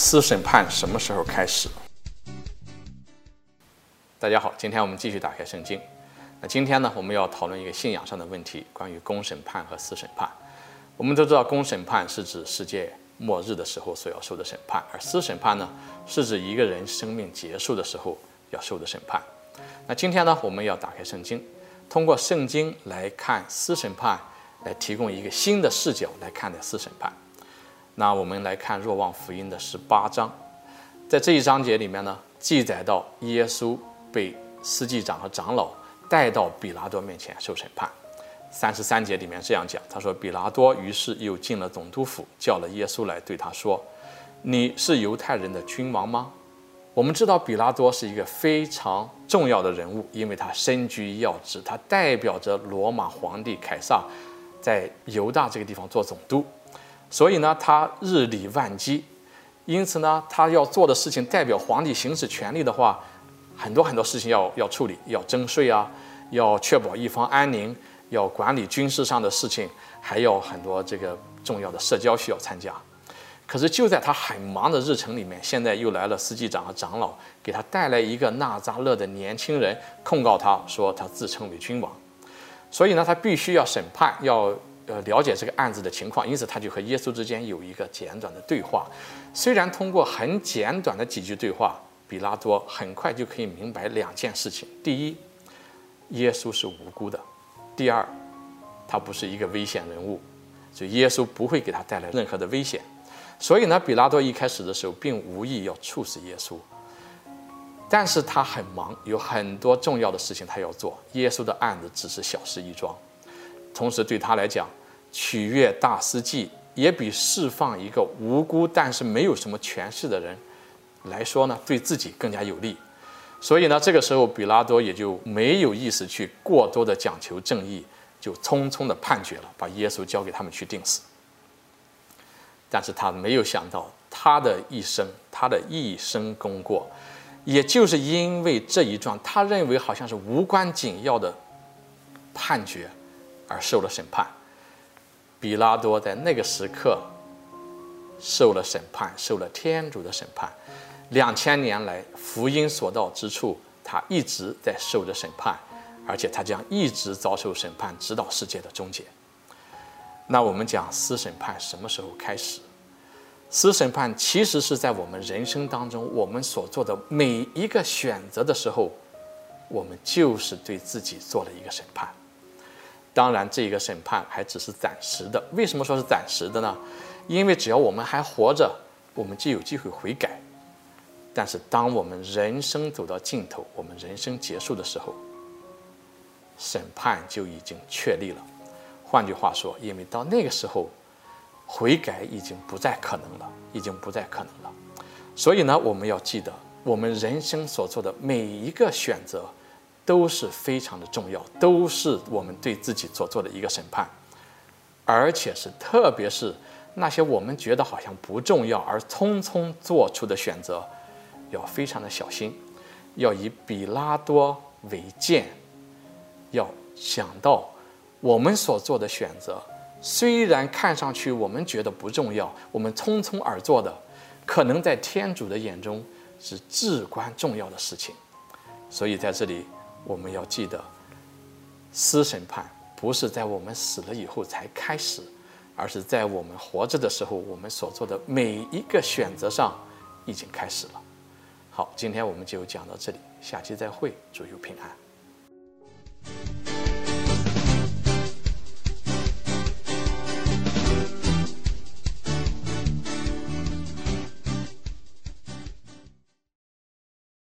私审判什么时候开始？大家好，今天我们继续打开圣经。那今天呢，我们要讨论一个信仰上的问题，关于公审判和私审判。我们都知道，公审判是指世界末日的时候所要受的审判，而私审判呢，是指一个人生命结束的时候要受的审判。那今天呢，我们要打开圣经，通过圣经来看私审判，来提供一个新的视角来看待私审判。那我们来看《若望福音》的十八章，在这一章节里面呢，记载到耶稣被司祭长和长老带到比拉多面前受审判。三十三节里面这样讲，他说：“比拉多于是又进了总督府，叫了耶稣来，对他说：‘你是犹太人的君王吗？’”我们知道比拉多是一个非常重要的人物，因为他身居要职，他代表着罗马皇帝凯撒在犹大这个地方做总督。所以呢，他日理万机，因此呢，他要做的事情代表皇帝行使权力的话，很多很多事情要要处理，要征税啊，要确保一方安宁，要管理军事上的事情，还有很多这个重要的社交需要参加。可是就在他很忙的日程里面，现在又来了司祭长和长老，给他带来一个纳扎勒的年轻人，控告他说他自称为君王，所以呢，他必须要审判，要。呃，了解这个案子的情况，因此他就和耶稣之间有一个简短的对话。虽然通过很简短的几句对话，比拉多很快就可以明白两件事情：第一，耶稣是无辜的；第二，他不是一个危险人物，所以耶稣不会给他带来任何的危险。所以呢，比拉多一开始的时候并无意要处死耶稣，但是他很忙，有很多重要的事情他要做，耶稣的案子只是小事一桩。同时，对他来讲，取悦大司祭也比释放一个无辜但是没有什么权势的人来说呢，对自己更加有利。所以呢，这个时候比拉多也就没有意思去过多的讲求正义，就匆匆的判决了，把耶稣交给他们去定死。但是他没有想到，他的一生，他的一生功过，也就是因为这一桩他认为好像是无关紧要的判决。而受了审判，比拉多在那个时刻受了审判，受了天主的审判。两千年来，福音所到之处，他一直在受着审判，而且他将一直遭受审判，直到世界的终结。那我们讲私审判什么时候开始？私审判其实是在我们人生当中，我们所做的每一个选择的时候，我们就是对自己做了一个审判。当然，这个审判还只是暂时的。为什么说是暂时的呢？因为只要我们还活着，我们就有机会悔改。但是，当我们人生走到尽头，我们人生结束的时候，审判就已经确立了。换句话说，因为到那个时候，悔改已经不再可能了，已经不再可能了。所以呢，我们要记得，我们人生所做的每一个选择。都是非常的重要，都是我们对自己所做的一个审判，而且是特别是那些我们觉得好像不重要而匆匆做出的选择，要非常的小心，要以比拉多为鉴，要想到我们所做的选择，虽然看上去我们觉得不重要，我们匆匆而做的，可能在天主的眼中是至关重要的事情，所以在这里。我们要记得，私审判不是在我们死了以后才开始，而是在我们活着的时候，我们所做的每一个选择上已经开始了。好，今天我们就讲到这里，下期再会，祝有平安。